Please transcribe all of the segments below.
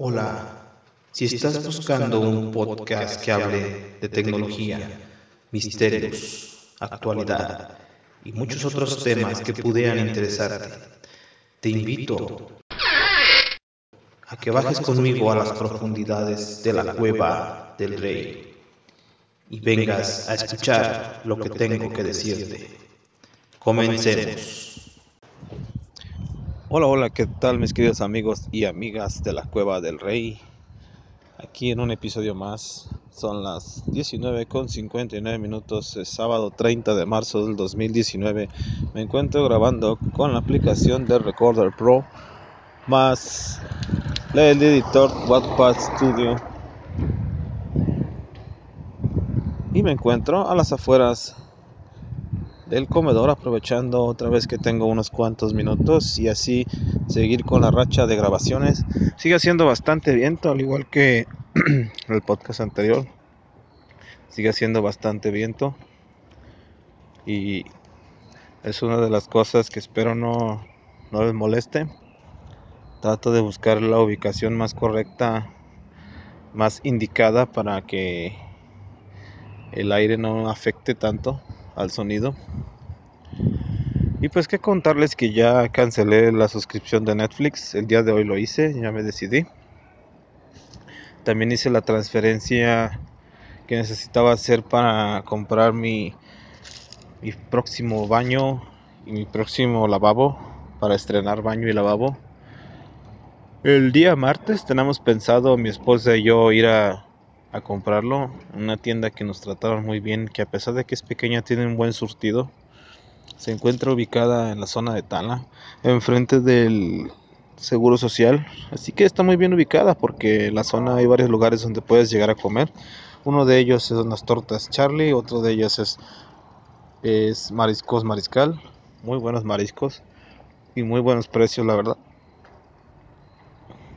Hola, si estás buscando un podcast que hable de tecnología, misterios, actualidad y muchos otros temas que pudieran interesarte, te invito a que bajes conmigo a las profundidades de la cueva del rey y vengas a escuchar lo que tengo que decirte. Comencemos. Hola, hola, ¿qué tal mis queridos amigos y amigas de la Cueva del Rey? Aquí en un episodio más, son las 19 con 59 minutos, sábado 30 de marzo del 2019. Me encuentro grabando con la aplicación de Recorder Pro más el editor Wattpad Studio. Y me encuentro a las afueras del comedor aprovechando otra vez que tengo unos cuantos minutos y así seguir con la racha de grabaciones. Sigue haciendo bastante viento al igual que el podcast anterior. Sigue haciendo bastante viento y es una de las cosas que espero no, no les moleste. Trato de buscar la ubicación más correcta, más indicada para que el aire no afecte tanto al sonido. Y pues que contarles que ya cancelé la suscripción de Netflix, el día de hoy lo hice, ya me decidí. También hice la transferencia que necesitaba hacer para comprar mi, mi próximo baño y mi próximo lavabo, para estrenar baño y lavabo. El día martes tenemos pensado mi esposa y yo ir a a comprarlo. Una tienda que nos trataron muy bien, que a pesar de que es pequeña tiene un buen surtido. Se encuentra ubicada en la zona de Tala, enfrente del Seguro Social. Así que está muy bien ubicada porque en la zona hay varios lugares donde puedes llegar a comer. Uno de ellos son las tortas Charlie, otro de ellos es, es mariscos mariscal. Muy buenos mariscos y muy buenos precios, la verdad.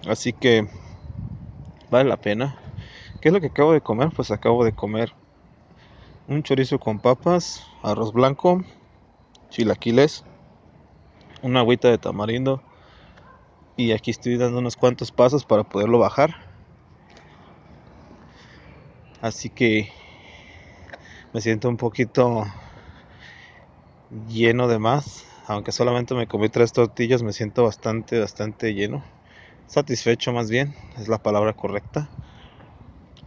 Así que vale la pena. ¿Qué es lo que acabo de comer? Pues acabo de comer un chorizo con papas, arroz blanco, chilaquiles, una agüita de tamarindo y aquí estoy dando unos cuantos pasos para poderlo bajar. Así que me siento un poquito lleno de más, aunque solamente me comí tres tortillas, me siento bastante, bastante lleno, satisfecho más bien, es la palabra correcta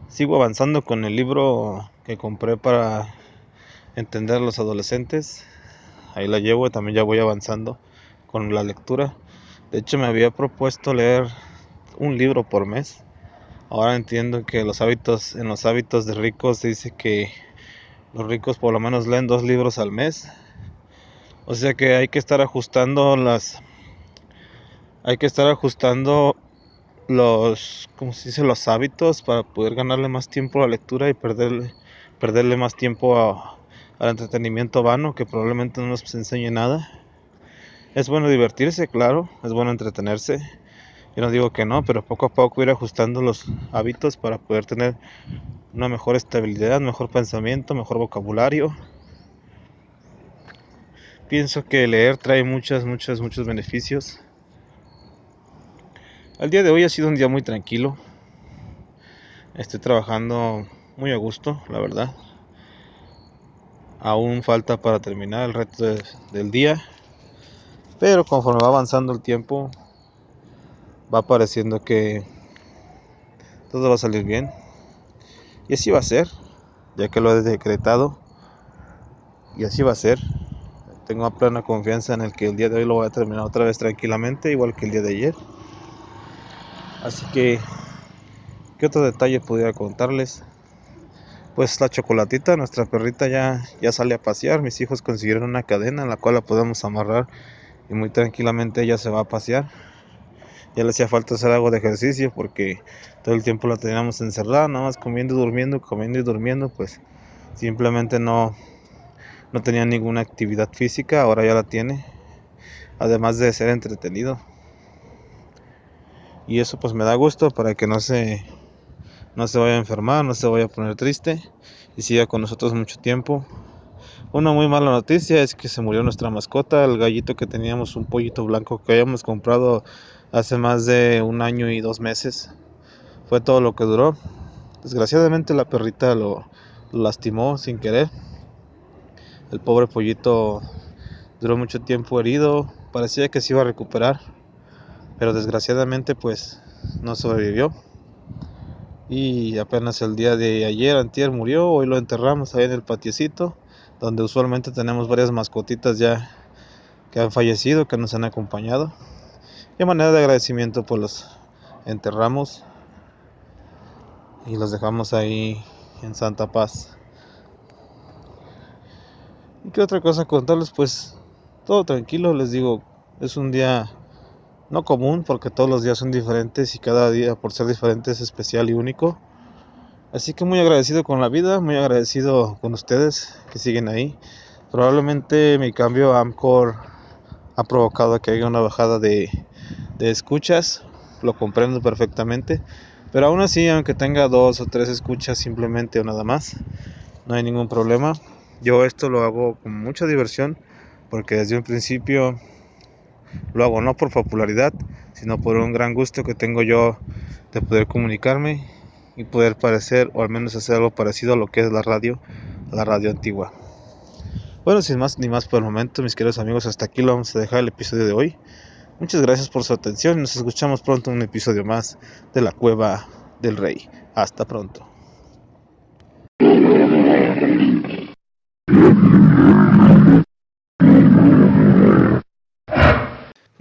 sigo avanzando con el libro que compré para entender a los adolescentes. Ahí la llevo, y también ya voy avanzando con la lectura. De hecho, me había propuesto leer un libro por mes. Ahora entiendo que los hábitos, en los hábitos de ricos dice que los ricos por lo menos leen dos libros al mes. O sea que hay que estar ajustando las, hay que estar ajustando los, se dice, los hábitos para poder ganarle más tiempo a la lectura y perderle, perderle más tiempo al entretenimiento vano que probablemente no nos enseñe nada. Es bueno divertirse, claro, es bueno entretenerse. Yo no digo que no, pero poco a poco ir ajustando los hábitos para poder tener una mejor estabilidad, mejor pensamiento, mejor vocabulario. Pienso que leer trae muchos, muchos, muchos beneficios. El día de hoy ha sido un día muy tranquilo. Estoy trabajando muy a gusto, la verdad. Aún falta para terminar el reto del día. Pero conforme va avanzando el tiempo, va pareciendo que todo va a salir bien. Y así va a ser, ya que lo he decretado. Y así va a ser. Tengo plena confianza en el que el día de hoy lo voy a terminar otra vez tranquilamente, igual que el día de ayer. Así que, ¿qué otro detalle pudiera contarles? Pues la chocolatita, nuestra perrita ya, ya sale a pasear. Mis hijos consiguieron una cadena en la cual la podemos amarrar y muy tranquilamente ella se va a pasear. Ya le hacía falta hacer algo de ejercicio porque todo el tiempo la teníamos encerrada, nada más comiendo y durmiendo, comiendo y durmiendo, pues simplemente no, no tenía ninguna actividad física, ahora ya la tiene, además de ser entretenido. Y eso pues me da gusto para que no se, no se vaya a enfermar, no se vaya a poner triste y siga con nosotros mucho tiempo. Una muy mala noticia es que se murió nuestra mascota, el gallito que teníamos, un pollito blanco que habíamos comprado hace más de un año y dos meses. Fue todo lo que duró. Desgraciadamente la perrita lo, lastimó sin querer. El pobre pollito duró mucho tiempo herido, parecía que se iba a recuperar, pero desgraciadamente pues no sobrevivió. Y apenas el día de ayer, antier, murió, hoy lo enterramos ahí en el patiecito, donde usualmente tenemos varias mascotitas ya que han fallecido, que nos han acompañado. Y a manera de agradecimiento pues los enterramos y los dejamos ahí en Santa Paz. ¿Y qué otra cosa contarles? Pues todo tranquilo, les digo, es un día no común porque todos los días son diferentes y cada día por ser diferente es especial y único. Así que muy agradecido con la vida, muy agradecido con ustedes que siguen ahí. Probablemente mi cambio a Amcor ha provocado que haya una bajada de, de escuchas, lo comprendo perfectamente. Pero aún así, aunque tenga dos o tres escuchas simplemente o nada más, no hay ningún problema. Yo esto lo hago con mucha diversión porque desde un principio lo hago no por popularidad, sino por un gran gusto que tengo yo de poder comunicarme y poder parecer o al menos hacer algo parecido a lo que es la radio, la radio antigua. Bueno, sin más ni más por el momento, mis queridos amigos, hasta aquí lo vamos a dejar el episodio de hoy. Muchas gracias por su atención y nos escuchamos pronto en un episodio más de la Cueva del Rey. Hasta pronto.